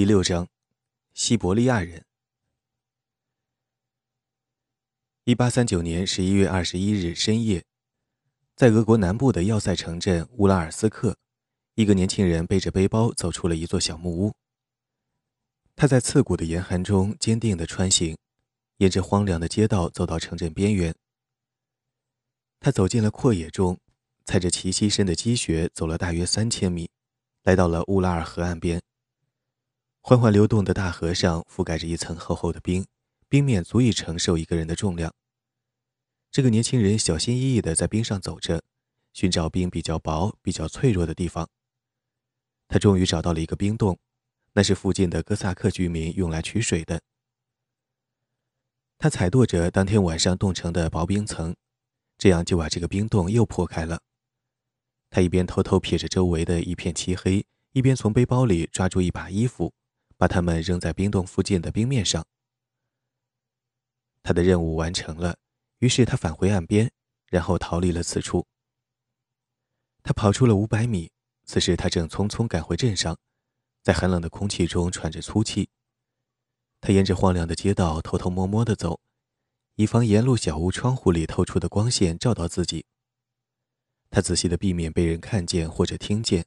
第六章，西伯利亚人。一八三九年十一月二十一日深夜，在俄国南部的要塞城镇乌拉尔斯克，一个年轻人背着背包走出了一座小木屋。他在刺骨的严寒中坚定地穿行，沿着荒凉的街道走到城镇边缘。他走进了阔野中，踩着齐膝深的积雪走了大约三千米，来到了乌拉尔河岸边。缓缓流动的大河上覆盖着一层厚厚的冰，冰面足以承受一个人的重量。这个年轻人小心翼翼地在冰上走着，寻找冰比较薄、比较脆弱的地方。他终于找到了一个冰洞，那是附近的哥萨克居民用来取水的。他踩跺着当天晚上冻成的薄冰层，这样就把这个冰洞又破开了。他一边偷偷瞥着周围的一片漆黑，一边从背包里抓住一把衣服。把它们扔在冰洞附近的冰面上。他的任务完成了，于是他返回岸边，然后逃离了此处。他跑出了五百米，此时他正匆匆赶回镇上，在寒冷的空气中喘着粗气。他沿着荒凉的街道偷偷摸摸地走，以防沿路小屋窗户里透出的光线照到自己。他仔细地避免被人看见或者听见，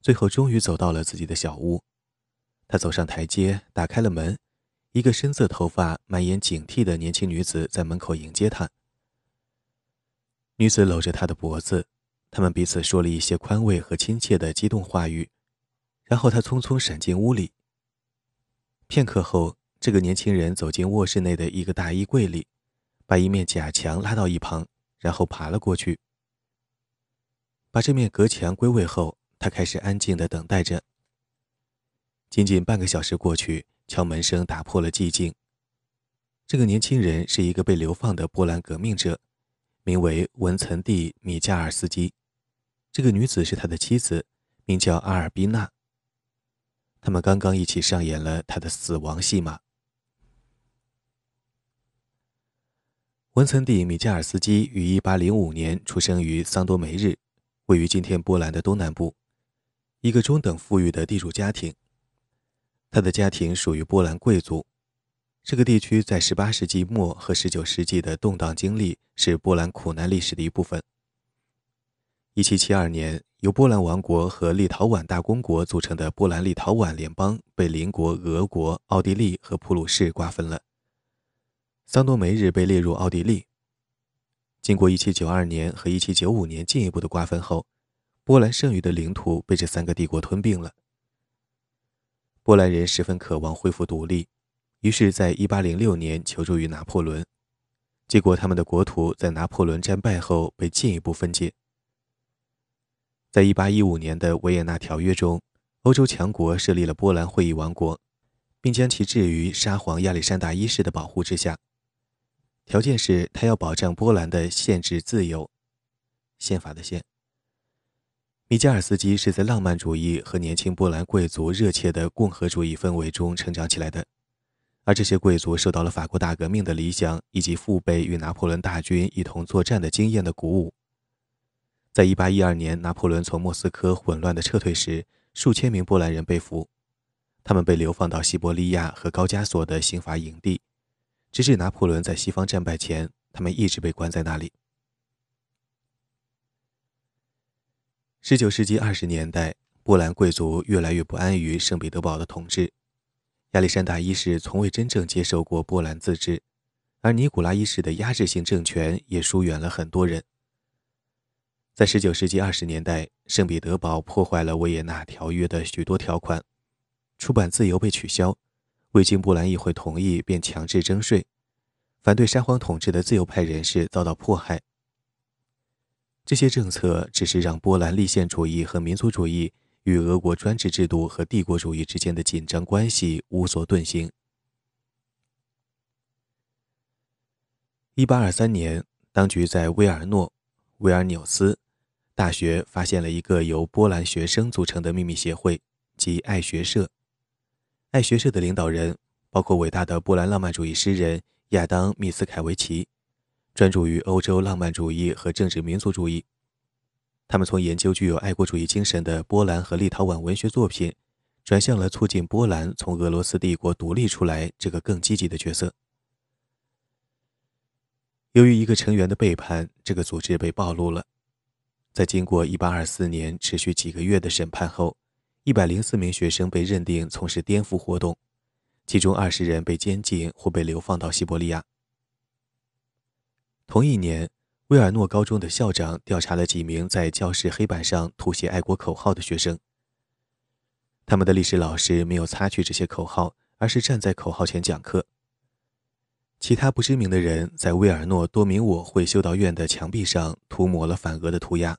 最后终于走到了自己的小屋。他走上台阶，打开了门。一个深色头发、满眼警惕的年轻女子在门口迎接他。女子搂着他的脖子，他们彼此说了一些宽慰和亲切的激动话语，然后他匆匆闪进屋里。片刻后，这个年轻人走进卧室内的一个大衣柜里，把一面假墙拉到一旁，然后爬了过去。把这面隔墙归位后，他开始安静地等待着。仅仅半个小时过去，敲门声打破了寂静。这个年轻人是一个被流放的波兰革命者，名为文岑蒂·米加尔斯基。这个女子是他的妻子，名叫阿尔宾娜。他们刚刚一起上演了他的死亡戏码。文岑蒂·米加尔斯基于1805年出生于桑多梅日，位于今天波兰的东南部，一个中等富裕的地主家庭。他的家庭属于波兰贵族。这个地区在18世纪末和19世纪的动荡经历是波兰苦难历史的一部分。1772年，由波兰王国和立陶宛大公国组成的波兰立陶宛联邦被邻国俄国、奥地利和普鲁士瓜分了。桑多梅日被列入奥地利。经过1792年和1795年进一步的瓜分后，波兰剩余的领土被这三个帝国吞并了。波兰人十分渴望恢复独立，于是，在1806年求助于拿破仑，结果他们的国土在拿破仑战败后被进一步分解。在1815年的维也纳条约中，欧洲强国设立了波兰会议王国，并将其置于沙皇亚历山大一世的保护之下，条件是他要保障波兰的宪制自由，宪法的宪。米加尔斯基是在浪漫主义和年轻波兰贵族热切的共和主义氛围中成长起来的，而这些贵族受到了法国大革命的理想以及父辈与拿破仑大军一同作战的经验的鼓舞。在1812年，拿破仑从莫斯科混乱的撤退时，数千名波兰人被俘，他们被流放到西伯利亚和高加索的刑罚营地，直至拿破仑在西方战败前，他们一直被关在那里。十九世纪二十年代，波兰贵族越来越不安于圣彼得堡的统治。亚历山大一世从未真正接受过波兰自治，而尼古拉一世的压制性政权也疏远了很多人。在十九世纪二十年代，圣彼得堡破坏了维也纳条约的许多条款，出版自由被取消，未经波兰议会同意便强制征税，反对沙皇统治的自由派人士遭到迫害。这些政策只是让波兰立宪主义和民族主义与俄国专制制度和帝国主义之间的紧张关系无所遁形。一八二三年，当局在威尔诺维尔纽斯大学发现了一个由波兰学生组成的秘密协会，即爱学社。爱学社的领导人包括伟大的波兰浪漫主义诗人亚当·密斯凯维奇。专注于欧洲浪漫主义和政治民族主义，他们从研究具有爱国主义精神的波兰和立陶宛文学作品，转向了促进波兰从俄罗斯帝国独立出来这个更积极的角色。由于一个成员的背叛，这个组织被暴露了。在经过1824年持续几个月的审判后，104名学生被认定从事颠覆活动，其中20人被监禁或被流放到西伯利亚。同一年，威尔诺高中的校长调查了几名在教室黑板上涂写爱国口号的学生。他们的历史老师没有擦去这些口号，而是站在口号前讲课。其他不知名的人在威尔诺多明我会修道院的墙壁上涂抹了反俄的涂鸦。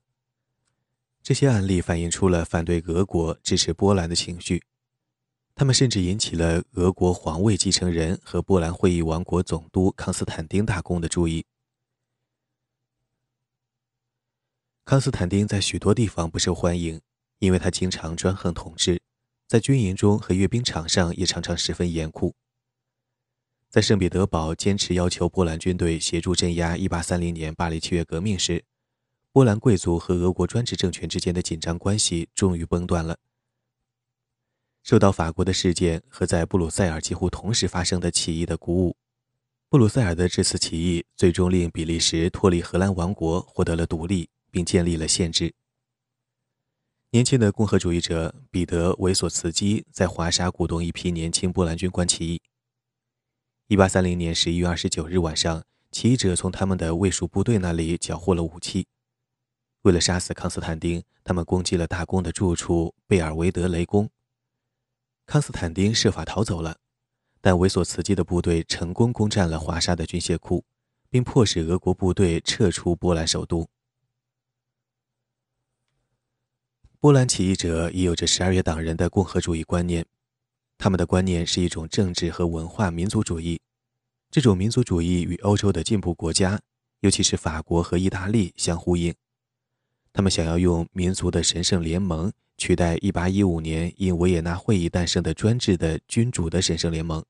这些案例反映出了反对俄国、支持波兰的情绪，他们甚至引起了俄国皇位继承人和波兰会议王国总督康斯坦丁大公的注意。康斯坦丁在许多地方不受欢迎，因为他经常专横统治。在军营中和阅兵场上也常常十分严酷。在圣彼得堡坚持要求波兰军队协助镇压1830年巴黎七月革命时，波兰贵族和俄国专制政权之间的紧张关系终于崩断了。受到法国的事件和在布鲁塞尔几乎同时发生的起义的鼓舞，布鲁塞尔的这次起义最终令比利时脱离荷兰王国，获得了独立，并建立了县制。年轻的共和主义者彼得·维索茨基在华沙鼓动一批年轻波兰军官起义。1830年11月29日晚上，起义者从他们的卫戍部队那里缴获了武器。为了杀死康斯坦丁，他们攻击了大公的住处贝尔维德雷宫。康斯坦丁设法逃走了，但维索茨基的部队成功攻占了华沙的军械库，并迫使俄国部队撤出波兰首都。波兰起义者也有着十二月党人的共和主义观念，他们的观念是一种政治和文化民族主义。这种民族主义与欧洲的进步国家，尤其是法国和意大利相呼应。他们想要用民族的神圣联盟取代1815年因维也纳会议诞生的专制的君主的神圣联盟。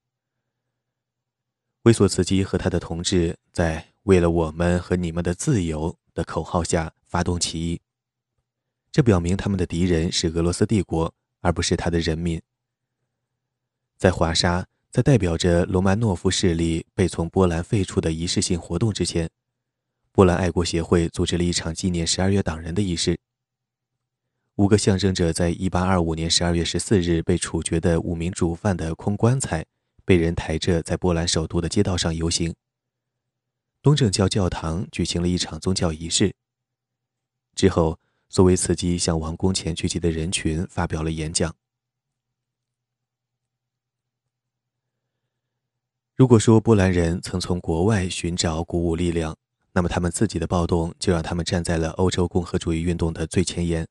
维索茨基和他的同志在“为了我们和你们的自由”的口号下发动起义。这表明他们的敌人是俄罗斯帝国，而不是他的人民。在华沙，在代表着罗曼诺夫势力被从波兰废除的仪式性活动之前，波兰爱国协会组织了一场纪念十二月党人的仪式。五个象征着在1825年12月14日被处决的五名主犯的空棺材，被人抬着在波兰首都的街道上游行。东正教教堂举行了一场宗教仪式。之后。作为刺激向王宫前聚集的人群发表了演讲。如果说波兰人曾从国外寻找鼓舞力量，那么他们自己的暴动就让他们站在了欧洲共和主义运动的最前沿。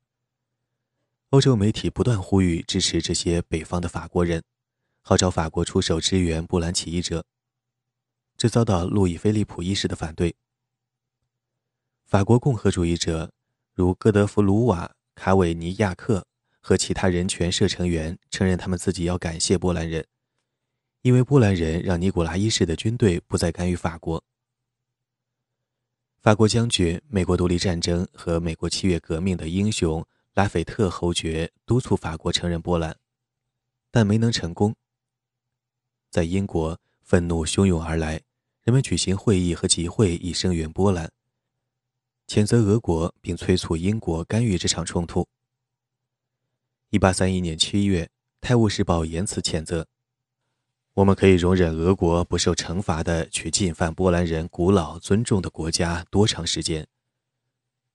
欧洲媒体不断呼吁支持这些北方的法国人，号召法国出手支援波兰起义者，这遭到路易菲利普一世的反对。法国共和主义者。如戈德弗鲁瓦、卡韦尼亚克和其他人权社成员承认，他们自己要感谢波兰人，因为波兰人让尼古拉一世的军队不再干预法国。法国将军、美国独立战争和美国七月革命的英雄拉斐特侯爵督促法国承认波兰，但没能成功。在英国，愤怒汹涌而来，人们举行会议和集会以声援波兰。谴责俄国，并催促英国干预这场冲突。一八三一年七月，《泰晤士报》言辞谴责：“我们可以容忍俄国不受惩罚的去进犯波兰人古老尊重的国家多长时间？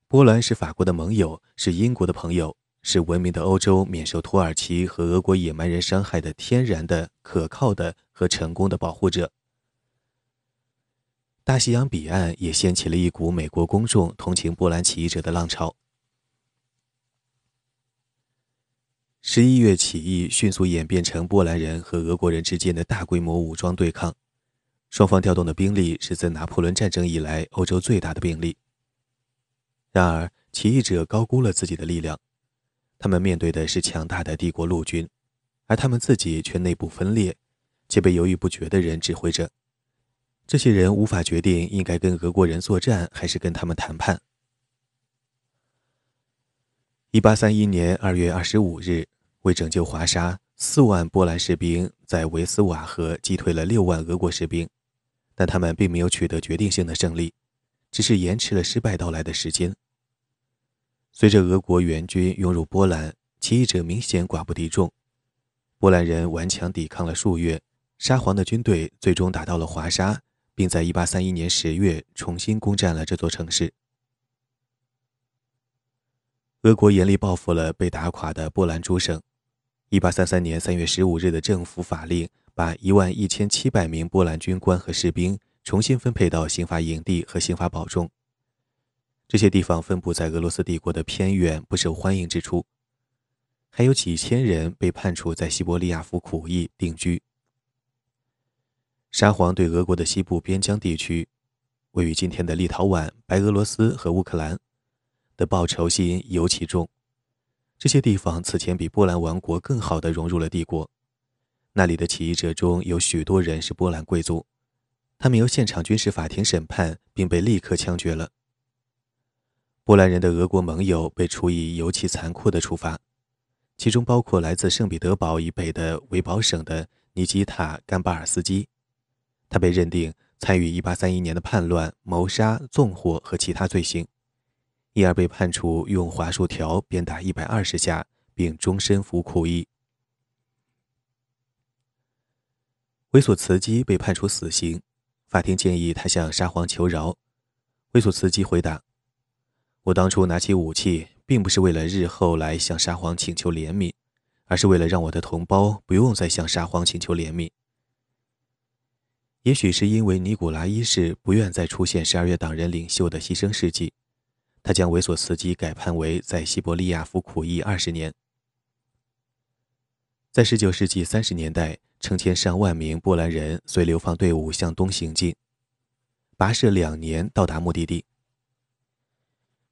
波兰是法国的盟友，是英国的朋友，是文明的欧洲免受土耳其和俄国野蛮人伤害的天然的、可靠的和成功的保护者。”大西洋彼岸也掀起了一股美国公众同情波兰起义者的浪潮。十一月起义迅速演变成波兰人和俄国人之间的大规模武装对抗，双方调动的兵力是自拿破仑战争以来欧洲最大的兵力。然而，起义者高估了自己的力量，他们面对的是强大的帝国陆军，而他们自己却内部分裂，且被犹豫不决的人指挥着。这些人无法决定应该跟俄国人作战还是跟他们谈判。一八三一年二月二十五日，为拯救华沙，四万波兰士兵在维斯瓦河击退了六万俄国士兵，但他们并没有取得决定性的胜利，只是延迟了失败到来的时间。随着俄国援军涌入波兰，起义者明显寡不敌众，波兰人顽强抵抗了数月，沙皇的军队最终打到了华沙，并在1831年10月重新攻占了这座城市。俄国严厉报复了被打垮的波兰诸省。一八三三年三月十五日的政府法令，把一万一千七百名波兰军官和士兵重新分配到刑罚营地和刑罚堡中。这些地方分布在俄罗斯帝国的偏远、不受欢迎之处，还有几千人被判处在西伯利亚服苦役定居。沙皇对俄国的西部边疆地区，位于今天的立陶宛、白俄罗斯和乌克兰的报仇心尤其重。这些地方此前比波兰王国更好地融入了帝国。那里的起义者中有许多人是波兰贵族，他们由现场军事法庭审判，并被立刻枪决了。波兰人的俄国盟友被处以尤其残酷的处罚，其中包括来自圣彼得堡以北的维堡省的尼基塔·甘巴尔斯基，他被认定参与1831年的叛乱、谋杀、纵火和其他罪行。因而被判处用桦树条鞭打一百二十下，并终身服苦役。维索茨基被判处死刑，法庭建议他向沙皇求饶。维索茨基回答：“我当初拿起武器，并不是为了日后来向沙皇请求怜悯，而是为了让我的同胞不用再向沙皇请求怜悯。也许是因为尼古拉一世不愿再出现十二月党人领袖的牺牲事迹。”他将维索茨基改判为在西伯利亚服苦役二十年。在19世纪30年代，成千上万名波兰人随流放队伍向东行进，跋涉两年到达目的地。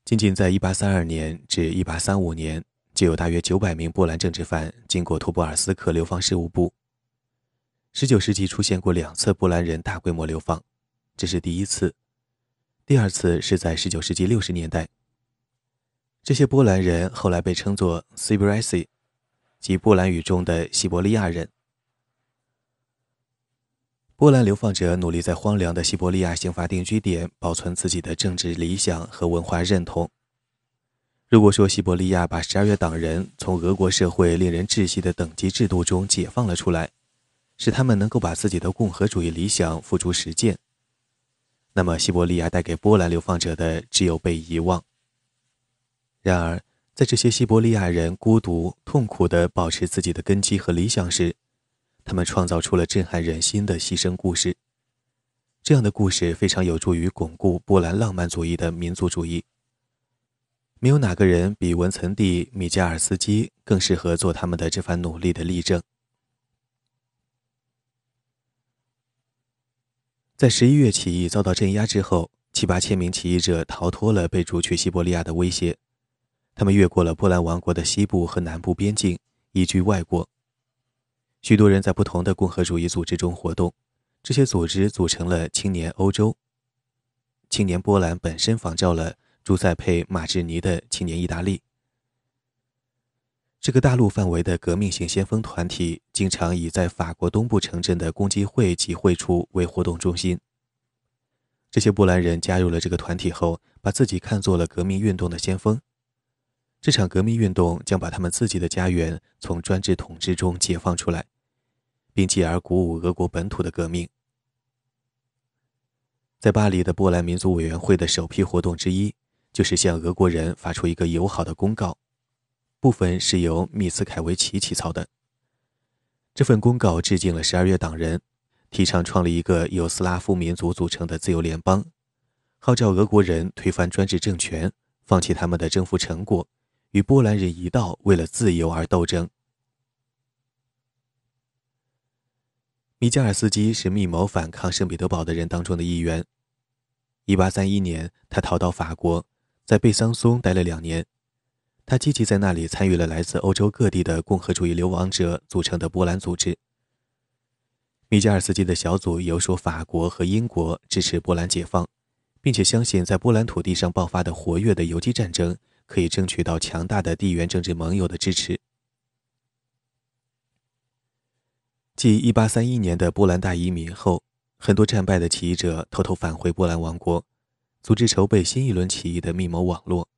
仅仅在1832年至1835年，就有大约900名波兰政治犯经过图波尔斯克流放事务部。19世纪出现过两次波兰人大规模流放，这是第一次。第二次是在19世纪60年代。这些波兰人后来被称作 Siberici，即波兰语中的西伯利亚人。波兰流放者努力在荒凉的西伯利亚刑罚定居点保存自己的政治理想和文化认同。如果说西伯利亚把十二月党人从俄国社会令人窒息的等级制度中解放了出来，使他们能够把自己的共和主义理想付诸实践。那么，西伯利亚带给波兰流放者的只有被遗忘。然而，在这些西伯利亚人孤独、痛苦地保持自己的根基和理想时，他们创造出了震撼人心的牺牲故事。这样的故事非常有助于巩固波兰浪漫主义的民族主义。没有哪个人比文岑蒂·米加尔斯基更适合做他们的这番努力的例证。在十一月起义遭到镇压之后，七八千名起义者逃脱了被逐去西伯利亚的威胁，他们越过了波兰王国的西部和南部边境，移居外国。许多人在不同的共和主义组织中活动，这些组织组成了青年欧洲。青年波兰本身仿照了朱塞佩·马志尼的青年意大利。这个大陆范围的革命性先锋团体，经常以在法国东部城镇的攻击会集会处为活动中心。这些波兰人加入了这个团体后，把自己看作了革命运动的先锋。这场革命运动将把他们自己的家园从专制统治中解放出来，并继而鼓舞俄国本土的革命。在巴黎的波兰民族委员会的首批活动之一，就是向俄国人发出一个友好的公告。部分是由密斯凯维奇起草的。这份公告致敬了十二月党人，提倡创立一个由斯拉夫民族组成的自由联邦，号召俄国人推翻专制政权，放弃他们的征服成果，与波兰人一道为了自由而斗争。米加尔斯基是密谋反抗圣彼得堡的人当中的一员。一八三一年，他逃到法国，在贝桑松待了两年。他积极在那里参与了来自欧洲各地的共和主义流亡者组成的波兰组织。米加尔斯基的小组游说法国和英国支持波兰解放，并且相信在波兰土地上爆发的活跃的游击战争可以争取到强大的地缘政治盟友的支持。继1831年的波兰大移民后，很多战败的起义者偷偷返回波兰王国，组织筹备新一轮起义的密谋网络。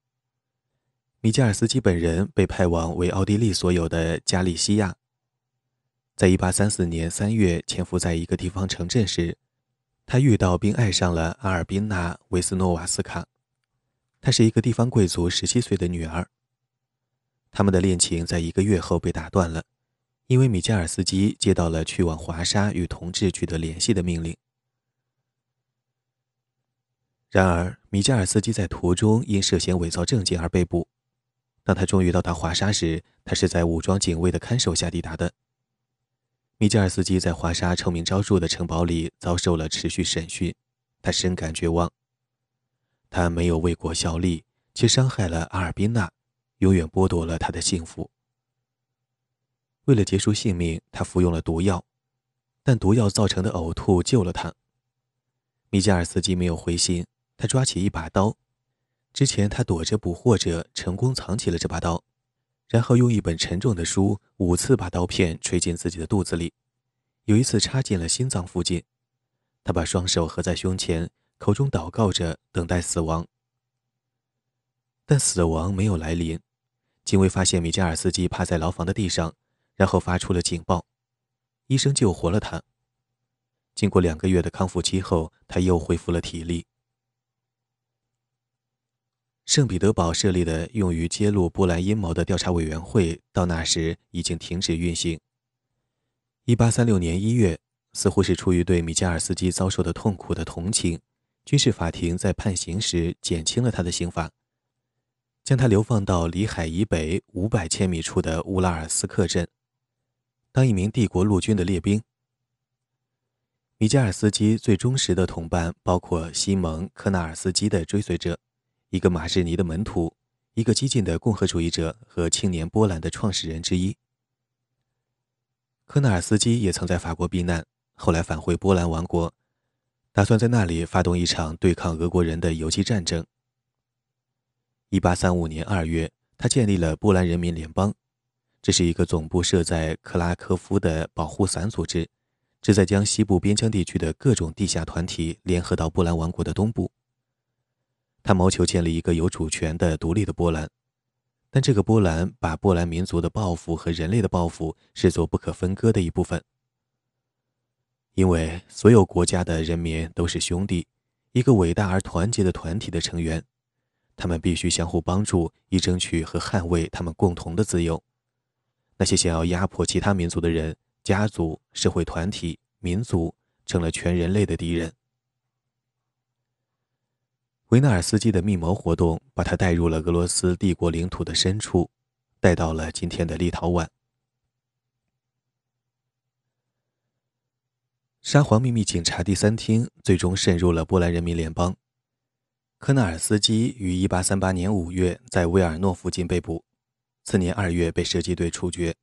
米加尔斯基本人被派往为奥地利所有的加利西亚。在1834年3月潜伏在一个地方城镇时，他遇到并爱上了阿尔宾娜·维斯诺瓦斯卡，她是一个地方贵族17岁的女儿。他们的恋情在一个月后被打断了，因为米加尔斯基接到了去往华沙与同志取得联系的命令。然而，米加尔斯基在途中因涉嫌伪造证件而被捕。当他终于到达华沙时，他是在武装警卫的看守下抵达的。米加尔斯基在华沙臭名昭著的城堡里遭受了持续审讯，他深感绝望。他没有为国效力，却伤害了阿尔宾娜，永远剥夺了他的幸福。为了结束性命，他服用了毒药，但毒药造成的呕吐救了他。米加尔斯基没有灰心，他抓起一把刀。之前，他躲着捕获者，成功藏起了这把刀，然后用一本沉重的书五次把刀片吹进自己的肚子里，有一次插进了心脏附近。他把双手合在胸前，口中祷告着，等待死亡。但死亡没有来临。警卫发现米加尔斯基趴在牢房的地上，然后发出了警报。医生救活了他。经过两个月的康复期后，他又恢复了体力。圣彼得堡设立的用于揭露波兰阴谋的调查委员会，到那时已经停止运行。1836年1月，似乎是出于对米加尔斯基遭受的痛苦的同情，军事法庭在判刑时减轻了他的刑罚，将他流放到里海以北500千米处的乌拉尔斯克镇，当一名帝国陆军的列兵。米加尔斯基最忠实的同伴包括西蒙·科纳尔斯基的追随者。一个马士尼的门徒，一个激进的共和主义者和青年波兰的创始人之一。科纳尔斯基也曾在法国避难，后来返回波兰王国，打算在那里发动一场对抗俄国人的游击战争。1835年2月，他建立了波兰人民联邦，这是一个总部设在克拉科夫的保护伞组织，旨在将西部边疆地区的各种地下团体联合到波兰王国的东部。他谋求建立一个有主权的独立的波兰，但这个波兰把波兰民族的抱负和人类的抱负视作不可分割的一部分。因为所有国家的人民都是兄弟，一个伟大而团结的团体的成员，他们必须相互帮助，以争取和捍卫他们共同的自由。那些想要压迫其他民族的人、家族、社会团体、民族，成了全人类的敌人。维纳尔斯基的密谋活动把他带入了俄罗斯帝国领土的深处，带到了今天的立陶宛。沙皇秘密警察第三厅最终渗入了波兰人民联邦。科纳尔斯基于1838年5月在维尔诺附近被捕，次年2月被射击队处决。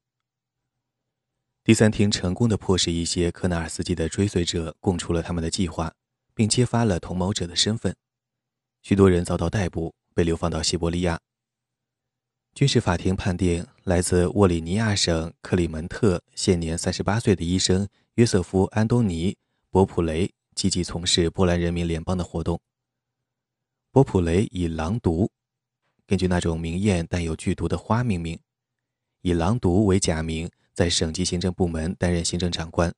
第三厅成功的迫使一些科纳尔斯基的追随者供出了他们的计划，并揭发了同谋者的身份。许多人遭到逮捕，被流放到西伯利亚。军事法庭判定，来自沃里尼亚省克里门特、现年三十八岁的医生约瑟夫·安东尼·博普雷积极从事波兰人民联邦的活动。博普雷以狼毒，根据那种明艳但有剧毒的花命名，以狼毒为假名，在省级行政部门担任行政长官。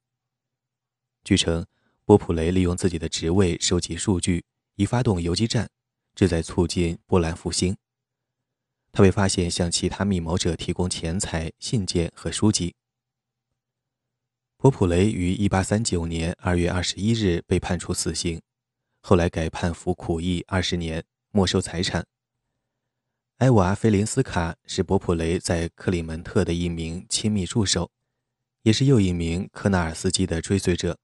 据称，波普雷利用自己的职位收集数据，以发动游击战。旨在促进波兰复兴。他被发现向其他密谋者提供钱财、信件和书籍。波普雷于1839年2月21日被判处死刑，后来改判服苦役二十年，没收财产。埃瓦·菲林斯卡是波普雷在克里门特的一名亲密助手，也是又一名科纳尔斯基的追随者。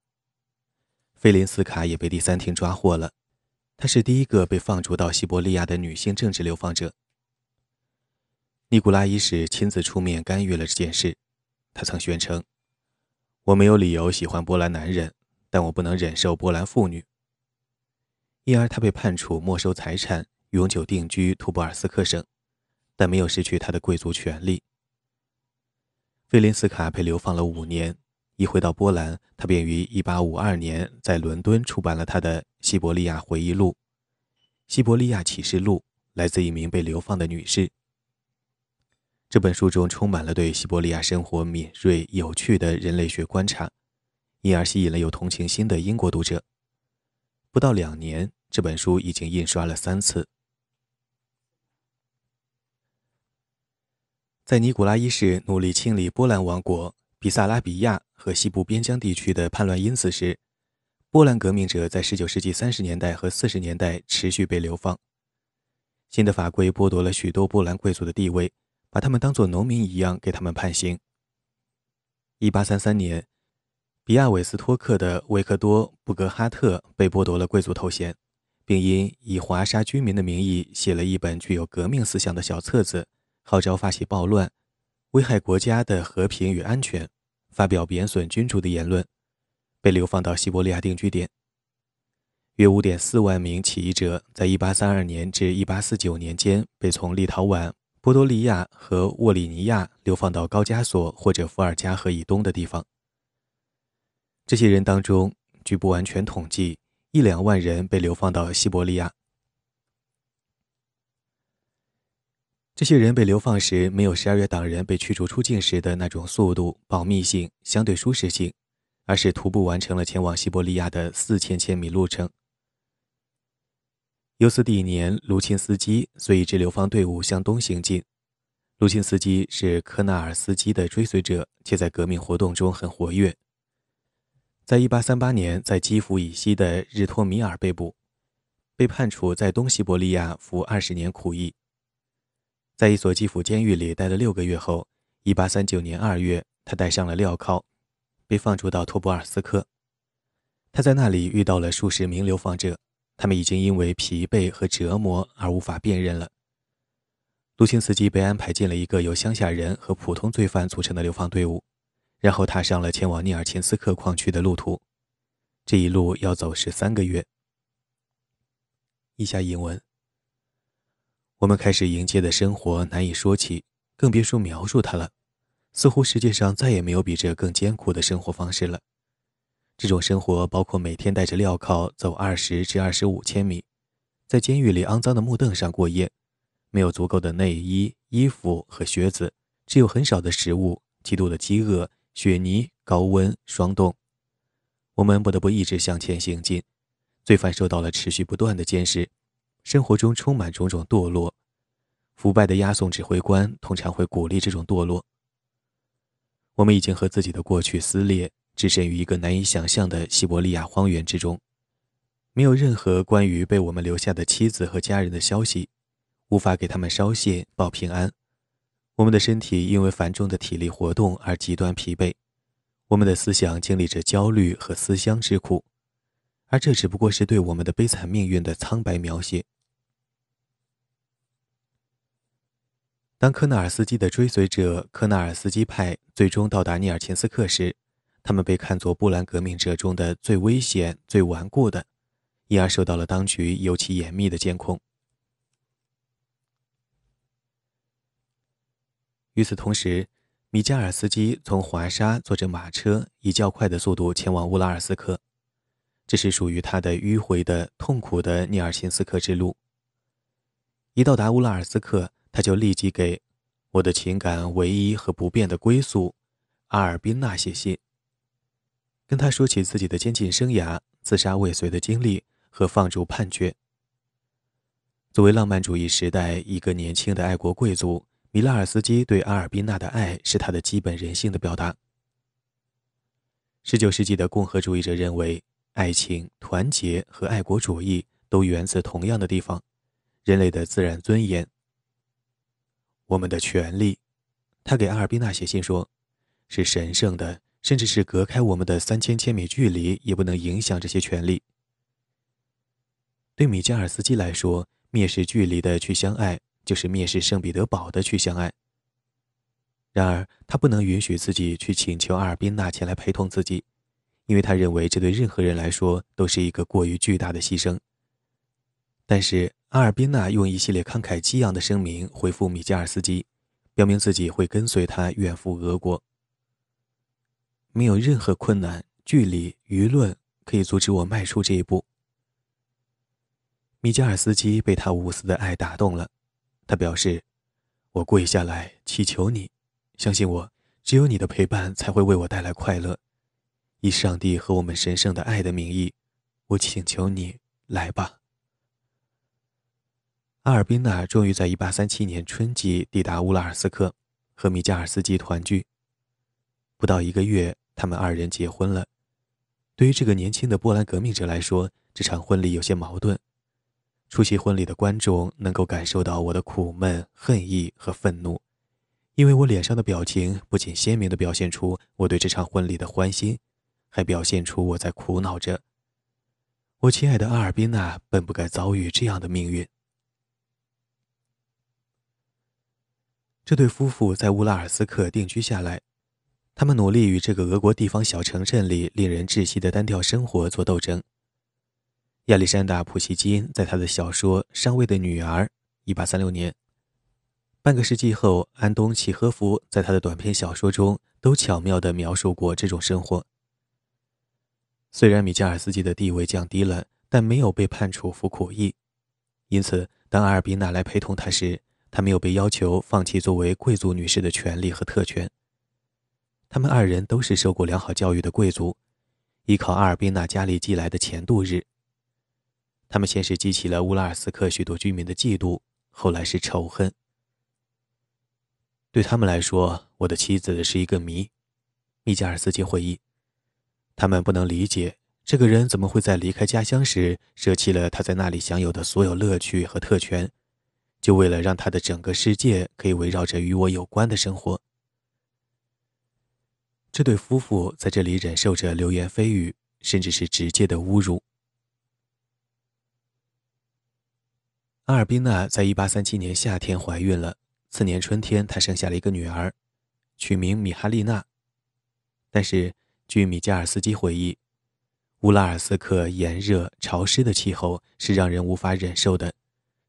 菲林斯卡也被第三厅抓获了。她是第一个被放逐到西伯利亚的女性政治流放者。尼古拉一世亲自出面干预了这件事。他曾宣称：“我没有理由喜欢波兰男人，但我不能忍受波兰妇女。”因而他被判处没收财产、永久定居图布尔斯克省，但没有失去他的贵族权利。菲林斯卡被流放了五年一回到波兰，他便于1852年在伦敦出版了他的《西伯利亚回忆录》《西伯利亚启示录》，来自一名被流放的女士。这本书中充满了对西伯利亚生活敏锐、有趣的人类学观察，因而吸引了有同情心的英国读者。不到两年，这本书已经印刷了三次。在尼古拉一世努力清理波兰王国。比萨拉比亚和西部边疆地区的叛乱因子时，波兰革命者在19世纪30年代和40年代持续被流放。新的法规剥夺了许多波兰贵族的地位，把他们当作农民一样给他们判刑。1833年，比亚韦斯托克的维克多·布格哈特被剥夺了贵族头衔，并因以华沙居民的名义写了一本具有革命思想的小册子，号召发起暴乱。危害国家的和平与安全，发表贬损君主的言论，被流放到西伯利亚定居点。约五点四万名起义者在一八三二年至一八四九年间被从立陶宛、波多利亚和沃里尼亚流放到高加索或者伏尔加河以东的地方。这些人当中，据不完全统计，一两万人被流放到西伯利亚。这些人被流放时，没有十二月党人被驱逐出境时的那种速度、保密性、相对舒适性，而是徒步完成了前往西伯利亚的四千千米路程。尤斯蒂年·卢钦斯基随一支流放队伍向东行进。卢钦斯基是科纳尔斯基的追随者，且在革命活动中很活跃。在1838年，在基辅以西的日托米尔被捕，被判处在东西伯利亚服二十年苦役。在一所基辅监狱里待了六个月后，1839年2月，他戴上了镣铐，被放逐到托布尔斯克。他在那里遇到了数十名流放者，他们已经因为疲惫和折磨而无法辨认了。卢钦斯基被安排进了一个由乡下人和普通罪犯组成的流放队伍，然后踏上了前往涅尔琴斯克矿区的路途。这一路要走十三个月。以下引文。我们开始迎接的生活难以说起，更别说描述它了。似乎世界上再也没有比这更艰苦的生活方式了。这种生活包括每天带着镣铐走二十至二十五千米，在监狱里肮脏的木凳上过夜，没有足够的内衣、衣服和靴子，只有很少的食物，极度的饥饿、雪泥、高温、霜冻。我们不得不一直向前行进。罪犯受到了持续不断的监视。生活中充满种种堕落，腐败的押送指挥官通常会鼓励这种堕落。我们已经和自己的过去撕裂，置身于一个难以想象的西伯利亚荒原之中，没有任何关于被我们留下的妻子和家人的消息，无法给他们捎信报平安。我们的身体因为繁重的体力活动而极端疲惫，我们的思想经历着焦虑和思乡之苦。而这只不过是对我们的悲惨命运的苍白描写。当科纳尔斯基的追随者科纳尔斯基派最终到达涅尔琴斯克时，他们被看作波兰革命者中的最危险、最顽固的，因而受到了当局尤其严密的监控。与此同时，米加尔斯基从华沙坐着马车，以较快的速度前往乌拉尔斯克。这是属于他的迂回的、痛苦的涅尔琴斯克之路。一到达乌拉尔斯克，他就立即给我的情感唯一和不变的归宿阿尔宾娜写信，跟他说起自己的监禁生涯、自杀未遂的经历和放逐判决。作为浪漫主义时代一个年轻的爱国贵族，米拉尔斯基对阿尔宾娜的爱是他的基本人性的表达。十九世纪的共和主义者认为。爱情、团结和爱国主义都源自同样的地方——人类的自然尊严。我们的权利，他给阿尔宾娜写信说，是神圣的，甚至是隔开我们的三千千米距离也不能影响这些权利。对米加尔斯基来说，蔑视距离的去相爱，就是蔑视圣彼得堡的去相爱。然而，他不能允许自己去请求阿尔宾娜前来陪同自己。因为他认为这对任何人来说都是一个过于巨大的牺牲。但是阿尔宾娜用一系列慷慨激昂的声明回复米加尔斯基，表明自己会跟随他远赴俄国。没有任何困难、距离、舆论可以阻止我迈出这一步。米加尔斯基被他无私的爱打动了，他表示：“我跪下来祈求你，相信我，只有你的陪伴才会为我带来快乐。以上帝和我们神圣的爱的名义，我请求你来吧。”阿尔宾娜终于在1837年春季抵达乌拉尔斯克，和米加尔斯基团聚。不到一个月，他们二人结婚了。对于这个年轻的波兰革命者来说，这场婚礼有些矛盾。出席婚礼的观众能够感受到我的苦闷、恨意和愤怒，因为我脸上的表情不仅鲜明地表现出我对这场婚礼的欢心，还表现出我在苦恼着。我亲爱的阿尔宾娜本不该遭遇这样的命运。这对夫妇在乌拉尔斯克定居下来，他们努力与这个俄国地方小城镇里令人窒息的单调生活做斗争。亚历山大·普希金在他的小说《上尉的女儿》（1836 年），半个世纪后，安东·契诃夫在他的短篇小说中都巧妙地描述过这种生活。虽然米加尔斯基的地位降低了，但没有被判处服苦役，因此，当阿尔宾娜来陪同他时，他没有被要求放弃作为贵族女士的权利和特权。他们二人都是受过良好教育的贵族，依靠阿尔宾娜家里寄来的钱度日。他们先是激起了乌拉尔斯克许多居民的嫉妒，后来是仇恨。对他们来说，我的妻子是一个谜。米加尔斯基回忆，他们不能理解这个人怎么会在离开家乡时舍弃了他在那里享有的所有乐趣和特权。就为了让他的整个世界可以围绕着与我有关的生活，这对夫妇在这里忍受着流言蜚语，甚至是直接的侮辱。阿尔宾娜在1837年夏天怀孕了，次年春天她生下了一个女儿，取名米哈丽娜。但是，据米加尔斯基回忆，乌拉尔斯克炎热潮湿的气候是让人无法忍受的。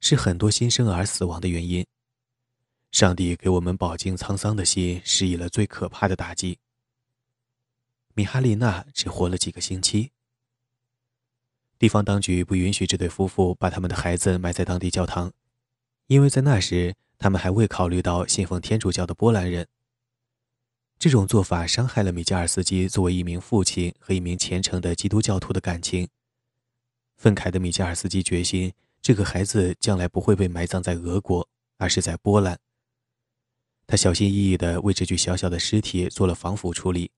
是很多新生儿死亡的原因。上帝给我们饱经沧桑的心施以了最可怕的打击。米哈利娜只活了几个星期。地方当局不允许这对夫妇把他们的孩子埋在当地教堂，因为在那时他们还未考虑到信奉天主教的波兰人。这种做法伤害了米加尔斯基作为一名父亲和一名虔诚的基督教徒的感情。愤慨的米加尔斯基决心。这个孩子将来不会被埋葬在俄国，而是在波兰。他小心翼翼地为这具小小的尸体做了防腐处理，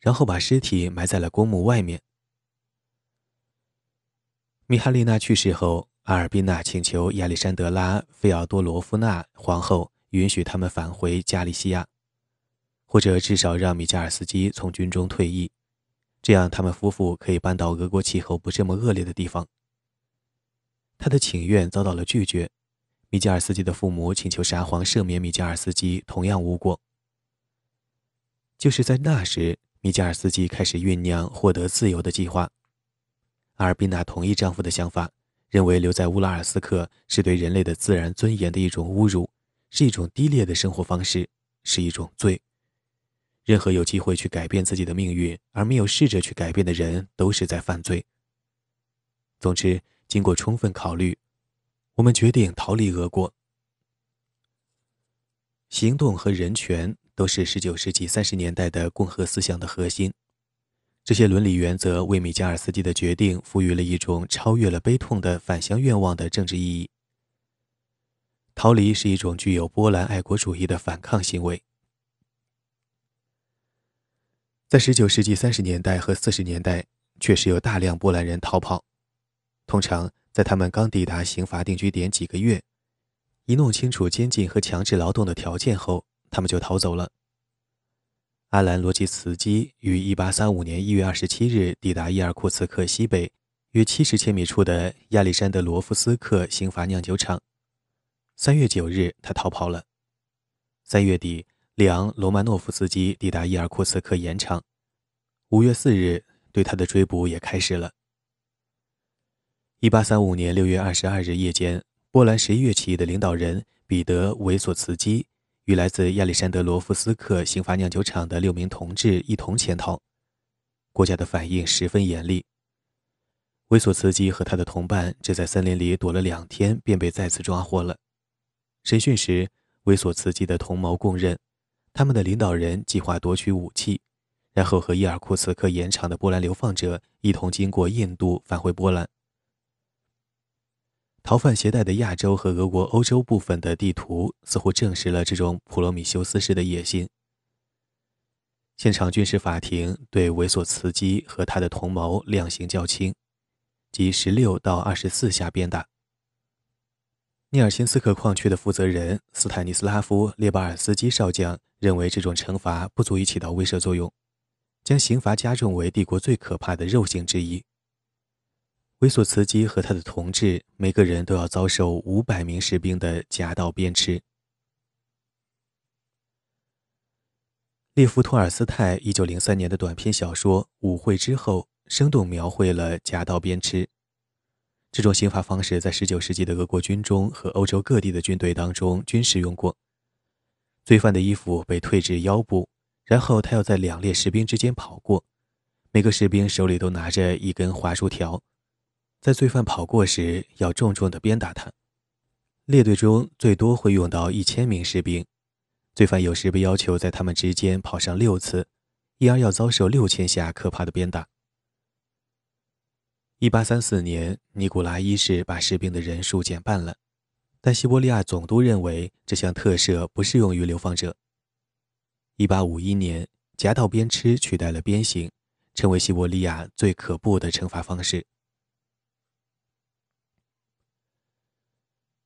然后把尸体埋在了公墓外面。米哈丽娜去世后，阿尔宾娜请求亚历山德拉·费奥多罗夫娜皇后允许他们返回加利西亚，或者至少让米加尔斯基从军中退役，这样他们夫妇可以搬到俄国气候不这么恶劣的地方。他的请愿遭到了拒绝，米加尔斯基的父母请求沙皇赦免米加尔斯基，同样无果。就是在那时，米加尔斯基开始酝酿获得自由的计划。阿尔宾娜同意丈夫的想法，认为留在乌拉尔斯克是对人类的自然尊严的一种侮辱，是一种低劣的生活方式，是一种罪。任何有机会去改变自己的命运而没有试着去改变的人，都是在犯罪。总之。经过充分考虑，我们决定逃离俄国。行动和人权都是19世纪30年代的共和思想的核心。这些伦理原则为米加尔斯基的决定赋予了一种超越了悲痛的返乡愿望的政治意义。逃离是一种具有波兰爱国主义的反抗行为。在19世纪30年代和40年代，确实有大量波兰人逃跑。通常，在他们刚抵达刑罚定居点几个月，一弄清楚监禁和强制劳动的条件后，他们就逃走了。阿兰·罗吉茨基于1835年1月27日抵达伊尔库茨克西北约70千米处的亚历山德罗夫斯克刑罚酿酒厂。3月9日，他逃跑了。3月底，里昂·罗曼诺夫斯基抵达伊尔库茨克盐场。5月4日，对他的追捕也开始了。一八三五年六月二十二日夜间，波兰十一月起义的领导人彼得·维索茨基与来自亚历山德罗夫斯克刑罚酿酒厂的六名同志一同潜逃。国家的反应十分严厉。维索茨基和他的同伴只在森林里躲了两天，便被再次抓获了。审讯时，维索茨基的同谋供认，他们的领导人计划夺取武器，然后和伊尔库茨克盐场的波兰流放者一同经过印度返回波兰。逃犯携带的亚洲和俄国欧洲部分的地图似乎证实了这种普罗米修斯式的野心。现场军事法庭对维索茨基和他的同谋量刑较轻。即十六到二十四下鞭打。涅尔辛斯克矿区的负责人斯坦尼斯拉夫·列巴尔斯基少将认为，这种惩罚不足以起到威慑作用，将刑罚加重为帝国最可怕的肉刑之一。维索茨基和他的同志每个人都要遭受五百名士兵的夹道鞭笞。列夫·托尔斯泰一九零三年的短篇小说《舞会之后》。生动描绘了夹道鞭笞这种刑罚方式，在19世纪的俄国军中和欧洲各地的军队当中均使用过。罪犯的衣服被退至腰部，然后他要在两列士兵之间跑过，每个士兵手里都拿着一根滑薯条，在罪犯跑过时要重重地鞭打他。列队中最多会用到一千名士兵，罪犯有时被要求在他们之间跑上六次，因而要遭受六千下可怕的鞭打。一八三四年，尼古拉一世把士兵的人数减半了，但西伯利亚总督认为这项特赦不适用于流放者。一八五一年，夹道鞭笞取代了鞭刑，成为西伯利亚最可怖的惩罚方式。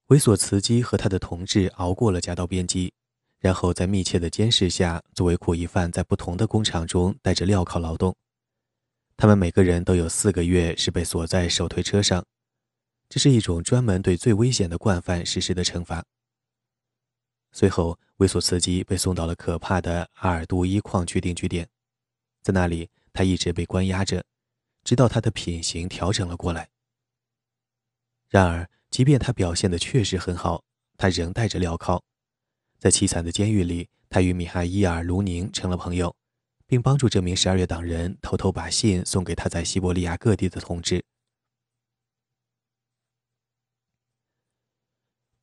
维索茨基和他的同志熬过了夹道鞭击，然后在密切的监视下，作为苦役犯，在不同的工厂中带着镣铐劳动。他们每个人都有四个月是被锁在手推车上，这是一种专门对最危险的惯犯实施的惩罚。随后，维索茨基被送到了可怕的阿尔杜伊矿区定居点，在那里，他一直被关押着，直到他的品行调整了过来。然而，即便他表现的确实很好，他仍戴着镣铐。在凄惨的监狱里，他与米哈伊尔·卢宁成了朋友。并帮助这名十二月党人偷偷把信送给他在西伯利亚各地的同志。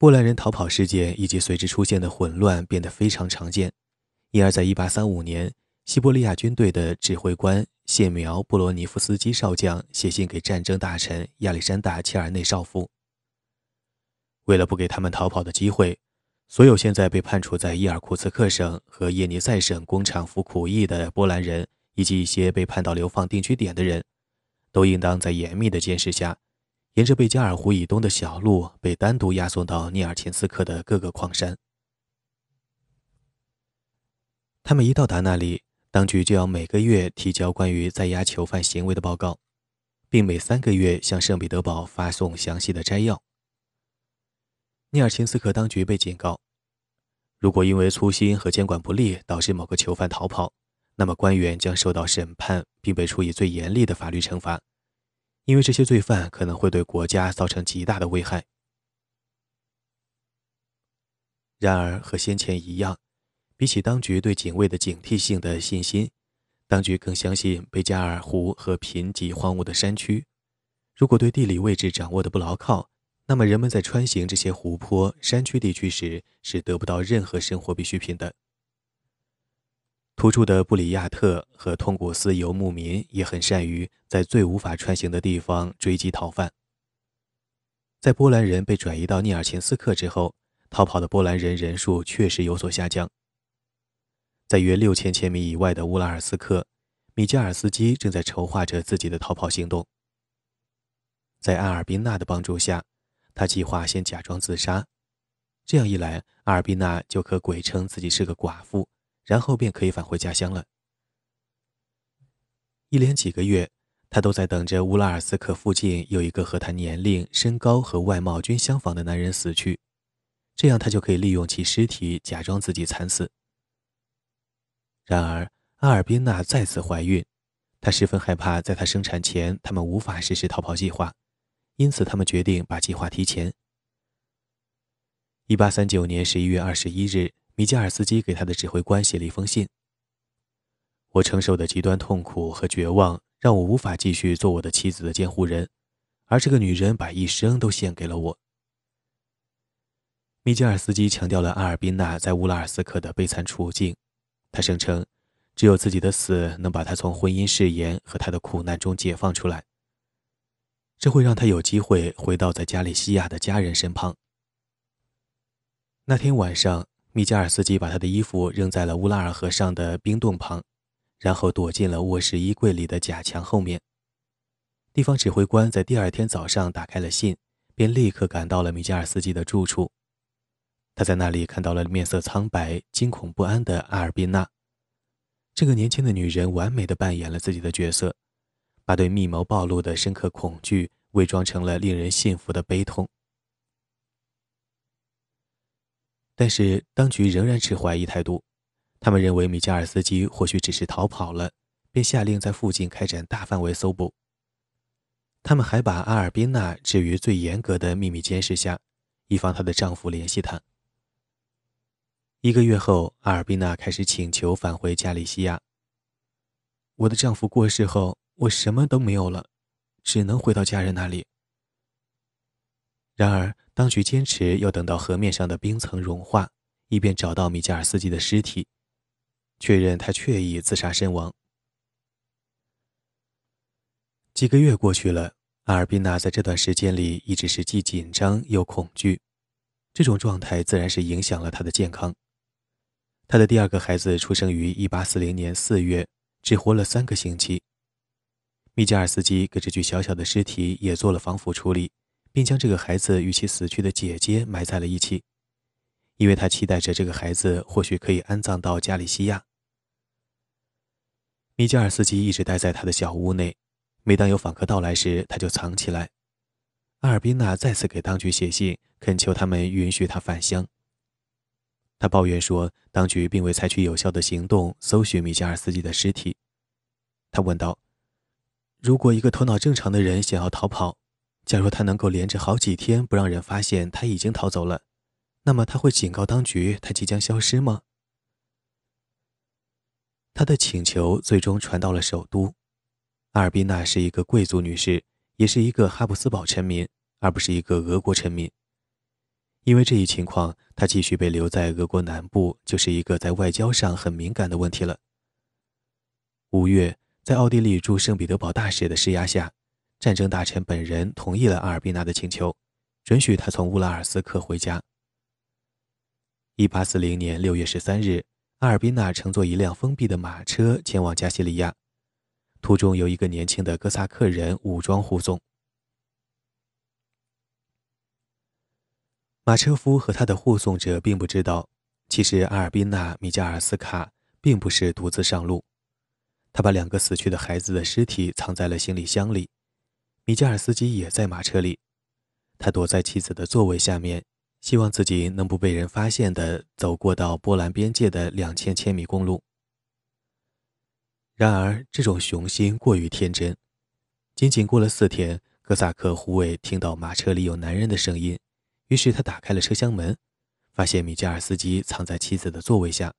波兰人逃跑事件以及随之出现的混乱变得非常常见，因而，在1835年，西伯利亚军队的指挥官谢苗布罗尼夫斯基少将写信给战争大臣亚历山大切尔内少夫，为了不给他们逃跑的机会。所有现在被判处在伊尔库茨克省和叶尼塞省工厂服苦役的波兰人，以及一些被判到流放定居点的人，都应当在严密的监视下，沿着贝加尔湖以东的小路被单独押送到涅尔琴斯克的各个矿山。他们一到达那里，当局就要每个月提交关于在押囚犯行为的报告，并每三个月向圣彼得堡发送详细的摘要。涅尔琴斯克当局被警告，如果因为粗心和监管不力导致某个囚犯逃跑，那么官员将受到审判，并被处以最严厉的法律惩罚，因为这些罪犯可能会对国家造成极大的危害。然而，和先前一样，比起当局对警卫的警惕性的信心，当局更相信贝加尔湖和贫瘠荒芜的山区，如果对地理位置掌握的不牢靠。那么，人们在穿行这些湖泊、山区地区时是得不到任何生活必需品的。突出的布里亚特和通古斯游牧民也很善于在最无法穿行的地方追击逃犯。在波兰人被转移到涅尔琴斯克之后，逃跑的波兰人人数确实有所下降。在约六千千米以外的乌拉尔斯克，米加尔斯基正在筹划着自己的逃跑行动。在阿尔宾娜的帮助下。他计划先假装自杀，这样一来，阿尔宾娜就可鬼称自己是个寡妇，然后便可以返回家乡了。一连几个月，他都在等着乌拉尔斯克附近有一个和他年龄、身高和外貌均相仿的男人死去，这样他就可以利用其尸体假装自己惨死。然而，阿尔宾娜再次怀孕，她十分害怕，在她生产前，他们无法实施逃跑计划。因此，他们决定把计划提前。一八三九年十一月二十一日，米加尔斯基给他的指挥官写了一封信。我承受的极端痛苦和绝望，让我无法继续做我的妻子的监护人，而这个女人把一生都献给了我。米加尔斯基强调了阿尔宾娜在乌拉尔斯克的悲惨处境，他声称，只有自己的死能把他从婚姻誓言和他的苦难中解放出来。这会让他有机会回到在加利西亚的家人身旁。那天晚上，米加尔斯基把他的衣服扔在了乌拉尔河上的冰洞旁，然后躲进了卧室衣柜里的假墙后面。地方指挥官在第二天早上打开了信，便立刻赶到了米加尔斯基的住处。他在那里看到了面色苍白、惊恐不安的阿尔宾娜。这个年轻的女人完美的扮演了自己的角色，把对密谋暴露的深刻恐惧伪装成了令人信服的悲痛。但是当局仍然持怀疑态度，他们认为米加尔斯基或许只是逃跑了，便下令在附近开展大范围搜捕。他们还把阿尔宾娜置于最严格的秘密监视下，以防她的丈夫联系她。一个月后，阿尔宾娜开始请求返回加利西亚。我的丈夫过世后，我什么都没有了，只能回到家人那里。然而，当局坚持要等到河面上的冰层融化，以便找到米加尔斯基的尸体，确认他确已自杀身亡。几个月过去了，阿尔宾娜在这段时间里一直是既紧张又恐惧，这种状态自然是影响了她的健康。他的第二个孩子出生于1840年4月，只活了三个星期。米加尔斯基给这具小小的尸体也做了防腐处理，并将这个孩子与其死去的姐姐埋在了一起，因为他期待着这个孩子或许可以安葬到加利西亚。米加尔斯基一直待在他的小屋内，每当有访客到来时，他就藏起来。阿尔宾娜再次给当局写信，恳求他们允许他返乡。他抱怨说，当局并未采取有效的行动搜寻米加尔斯基的尸体。他问道：“如果一个头脑正常的人想要逃跑，假如他能够连着好几天不让人发现他已经逃走了，那么他会警告当局他即将消失吗？”他的请求最终传到了首都。阿尔宾娜是一个贵族女士，也是一个哈布斯堡臣民，而不是一个俄国臣民。因为这一情况，他继续被留在俄国南部，就是一个在外交上很敏感的问题了。五月，在奥地利驻圣彼得堡大使的施压下，战争大臣本人同意了阿尔宾娜的请求，准许他从乌拉尔斯克回家。一八四零年六月十三日，阿尔宾娜乘坐一辆封闭的马车前往加西利亚，途中由一个年轻的哥萨克人武装护送。马车夫和他的护送者并不知道，其实阿尔宾娜·米加尔斯卡并不是独自上路。他把两个死去的孩子的尸体藏在了行李箱里，米加尔斯基也在马车里。他躲在妻子的座位下面，希望自己能不被人发现的走过到波兰边界的两千千米公路。然而，这种雄心过于天真。仅仅过了四天，哥萨克护卫听到马车里有男人的声音。于是他打开了车厢门，发现米加尔斯基藏在妻子的座位下。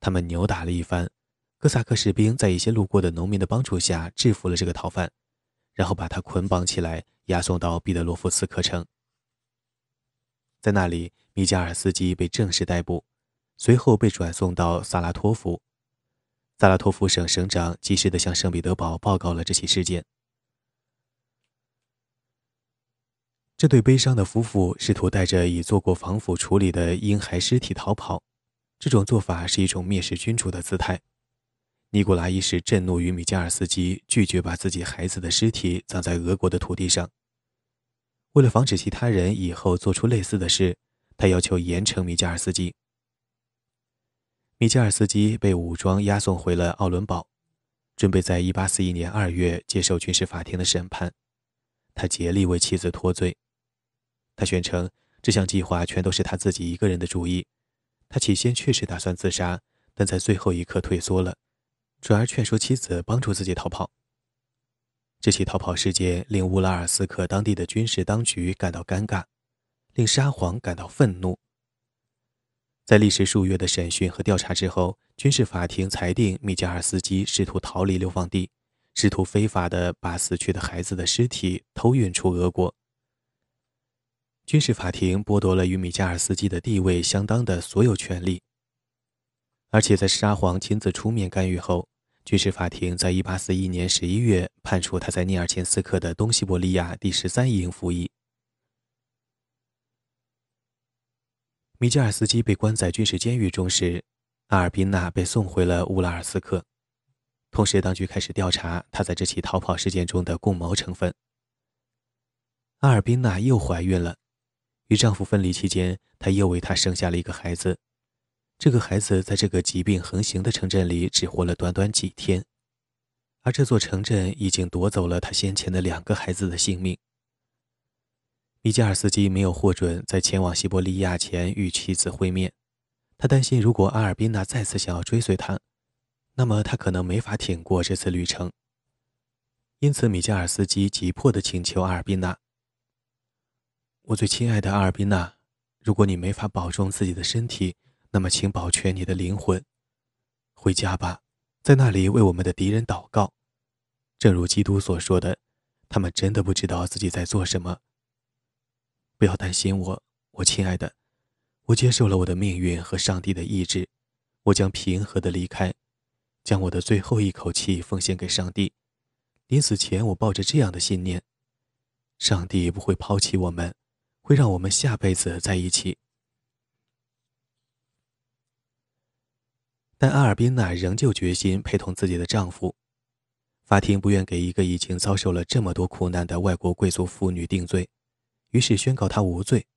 他们扭打了一番，哥萨克士兵在一些路过的农民的帮助下制服了这个逃犯，然后把他捆绑起来，押送到彼得罗夫斯克城。在那里，米加尔斯基被正式逮捕，随后被转送到萨拉托夫。萨拉托夫省省长及时地向圣彼得堡报告了这起事件。这对悲伤的夫妇试图带着已做过防腐处理的婴孩尸体逃跑，这种做法是一种蔑视君主的姿态。尼古拉一世震怒于米加尔斯基拒绝把自己孩子的尸体葬在俄国的土地上。为了防止其他人以后做出类似的事，他要求严惩米加尔斯基。米加尔斯基被武装押送回了奥伦堡，准备在1841年2月接受军事法庭的审判。他竭力为妻子脱罪。他宣称这项计划全都是他自己一个人的主意。他起先确实打算自杀，但在最后一刻退缩了，转而劝说妻子帮助自己逃跑。这起逃跑事件令乌拉尔斯克当地的军事当局感到尴尬，令沙皇感到愤怒。在历时数月的审讯和调查之后，军事法庭裁定米加尔斯基试图逃离流放地，试图非法的把死去的孩子的尸体偷运出俄国。军事法庭剥夺了与米加尔斯基的地位相当的所有权利，而且在沙皇亲自出面干预后，军事法庭在1841年11月判处他在涅尔琴斯克的东西伯利亚第十三营服役。米加尔斯基被关在军事监狱中时，阿尔宾娜被送回了乌拉尔斯克，同时当局开始调查他在这起逃跑事件中的共谋成分。阿尔宾娜又怀孕了。与丈夫分离期间，她又为他生下了一个孩子。这个孩子在这个疾病横行的城镇里只活了短短几天，而这座城镇已经夺走了他先前的两个孩子的性命。米加尔斯基没有获准在前往西伯利亚前与妻子会面，他担心如果阿尔宾娜再次想要追随他，那么他可能没法挺过这次旅程。因此，米加尔斯基急迫地请求阿尔宾娜。我最亲爱的阿尔宾娜，如果你没法保重自己的身体，那么请保全你的灵魂。回家吧，在那里为我们的敌人祷告。正如基督所说的，他们真的不知道自己在做什么。不要担心我，我亲爱的，我接受了我的命运和上帝的意志，我将平和的离开，将我的最后一口气奉献给上帝。临死前，我抱着这样的信念：上帝不会抛弃我们。会让我们下辈子在一起，但阿尔宾娜仍旧决心陪同自己的丈夫。法庭不愿给一个已经遭受了这么多苦难的外国贵族妇女定罪，于是宣告她无罪。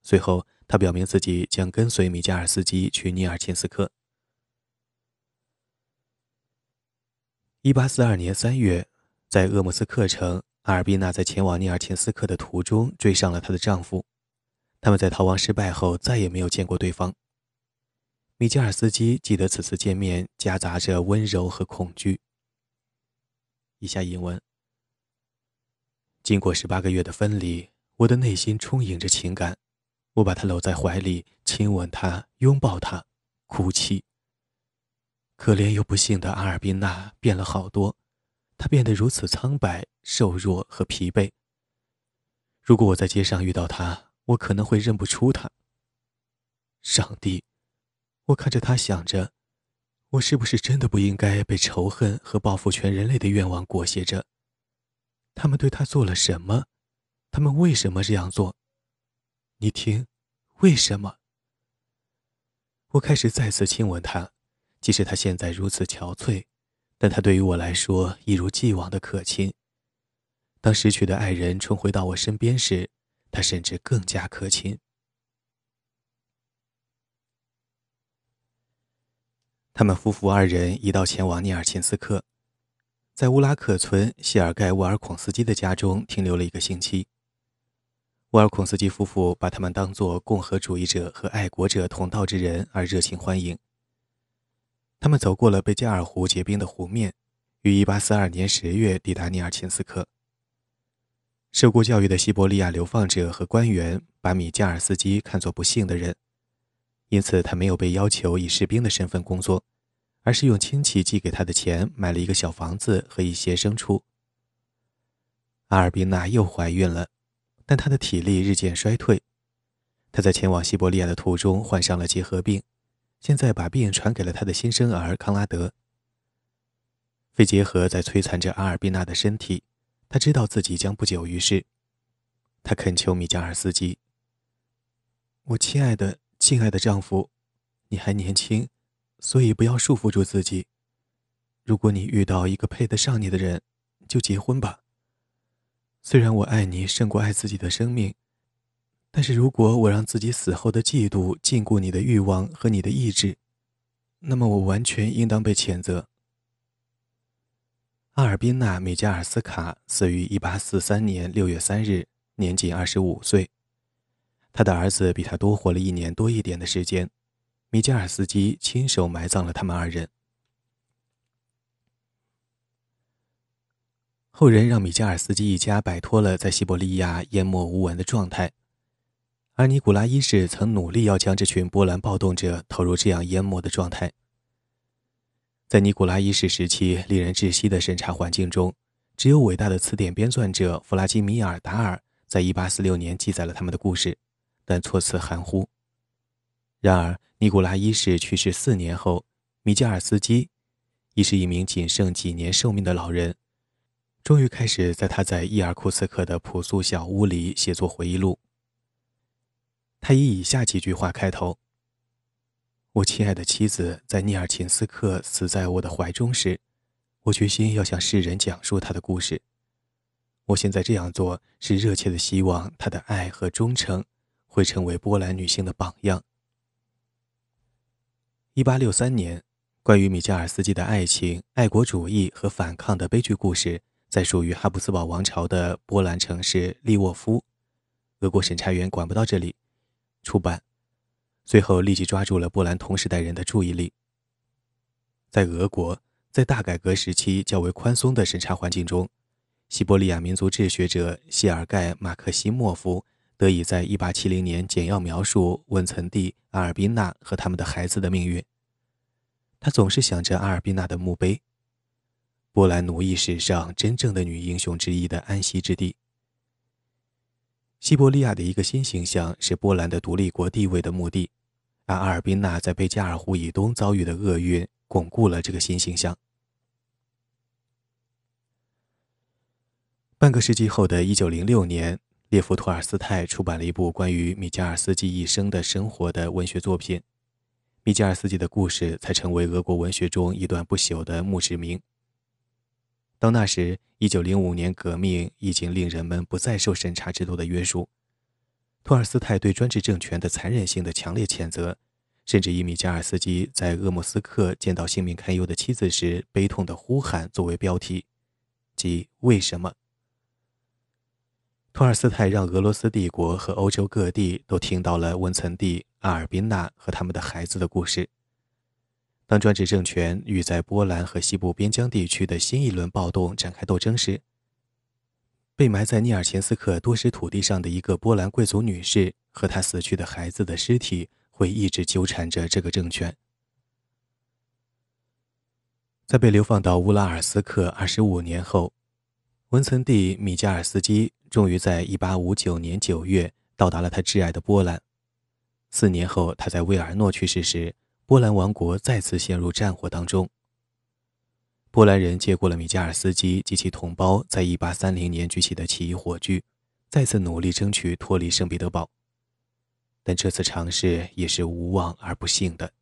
随后，她表明自己将跟随米加尔斯基去尼尔钦斯克。一八四二年三月，在鄂木斯克城。阿尔宾娜在前往涅尔琴斯克的途中追上了她的丈夫，他们在逃亡失败后再也没有见过对方。米加尔斯基记得此次见面夹杂着温柔和恐惧。以下引文：经过十八个月的分离，我的内心充盈着情感，我把他搂在怀里，亲吻他，拥抱他，哭泣。可怜又不幸的阿尔宾娜变了好多。她变得如此苍白、瘦弱和疲惫。如果我在街上遇到他，我可能会认不出他。上帝，我看着他，想着，我是不是真的不应该被仇恨和报复全人类的愿望裹挟着？他们对他做了什么？他们为什么这样做？你听，为什么？我开始再次亲吻他，即使他现在如此憔悴。但他对于我来说一如既往的可亲。当失去的爱人重回到我身边时，他甚至更加可亲。他们夫妇二人一道前往涅尔琴斯克，在乌拉克村谢尔盖·沃尔孔斯基的家中停留了一个星期。沃尔孔斯基夫妇把他们当作共和主义者和爱国者同道之人而热情欢迎。他们走过了贝加尔湖结冰的湖面，于1842年10月抵达尼尔钦斯克。受过教育的西伯利亚流放者和官员把米加尔斯基看作不幸的人，因此他没有被要求以士兵的身份工作，而是用亲戚寄给他的钱买了一个小房子和一些牲畜。阿尔宾娜又怀孕了，但她的体力日渐衰退。她在前往西伯利亚的途中患上了结核病。现在把病传给了他的新生儿康拉德。肺结核在摧残着阿尔宾娜的身体，他知道自己将不久于世。他恳求米加尔斯基：“我亲爱的、亲爱的丈夫，你还年轻，所以不要束缚住自己。如果你遇到一个配得上你的人，就结婚吧。虽然我爱你胜过爱自己的生命。”但是如果我让自己死后的嫉妒禁锢你的欲望和你的意志，那么我完全应当被谴责。阿尔宾娜·米加尔斯卡死于1843年6月3日，年仅25岁。他的儿子比他多活了一年多一点的时间。米加尔斯基亲手埋葬了他们二人。后人让米加尔斯基一家摆脱了在西伯利亚淹没无闻的状态。而尼古拉一世曾努力要将这群波兰暴动者投入这样淹没的状态。在尼古拉一世时期令人窒息的审查环境中，只有伟大的词典编纂者弗拉基米尔·达尔在1846年记载了他们的故事，但措辞含糊。然而，尼古拉一世去世四年后，米加尔斯基，已是一名仅剩几年寿命的老人，终于开始在他在伊尔库茨克的朴素小屋里写作回忆录。他以以下几句话开头：“我亲爱的妻子在涅尔琴斯克死在我的怀中时，我决心要向世人讲述她的故事。我现在这样做是热切的希望她的爱和忠诚会成为波兰女性的榜样。”一八六三年，关于米加尔斯基的爱情、爱国主义和反抗的悲剧故事，在属于哈布斯堡王朝的波兰城市利沃夫，俄国审查员管不到这里。出版，随后立即抓住了波兰同时代人的注意力。在俄国，在大改革时期较为宽松的审查环境中，西伯利亚民族志学者谢尔盖·马克西莫夫得以在1870年简要描述温岑蒂、阿尔宾娜和他们的孩子的命运。他总是想着阿尔宾娜的墓碑，波兰奴役史上真正的女英雄之一的安息之地。西伯利亚的一个新形象是波兰的独立国地位的目的，而阿尔宾娜在贝加尔湖以东遭遇的厄运巩固了这个新形象。半个世纪后的一九零六年，列夫·托尔斯泰出版了一部关于米加尔斯基一生的生活的文学作品，米加尔斯基的故事才成为俄国文学中一段不朽的墓志铭。到那时，一九零五年革命已经令人们不再受审查制度的约束。托尔斯泰对专制政权的残忍性的强烈谴责，甚至以米加尔斯基在鄂木斯克见到性命堪忧的妻子时悲痛的呼喊作为标题，即为什么？托尔斯泰让俄罗斯帝国和欧洲各地都听到了温岑蒂、阿尔宾娜和他们的孩子的故事。当专制政权与在波兰和西部边疆地区的新一轮暴动展开斗争时，被埋在涅尔钱斯克多石土地上的一个波兰贵族女士和她死去的孩子的尸体会一直纠缠着这个政权。在被流放到乌拉尔斯克二十五年后，文岑蒂·米加尔斯基终于在一八五九年九月到达了他挚爱的波兰。四年后，他在维尔诺去世时。波兰王国再次陷入战火当中。波兰人接过了米加尔斯基及其同胞在1830年举起的起义火炬，再次努力争取脱离圣彼得堡。但这次尝试也是无望而不幸的。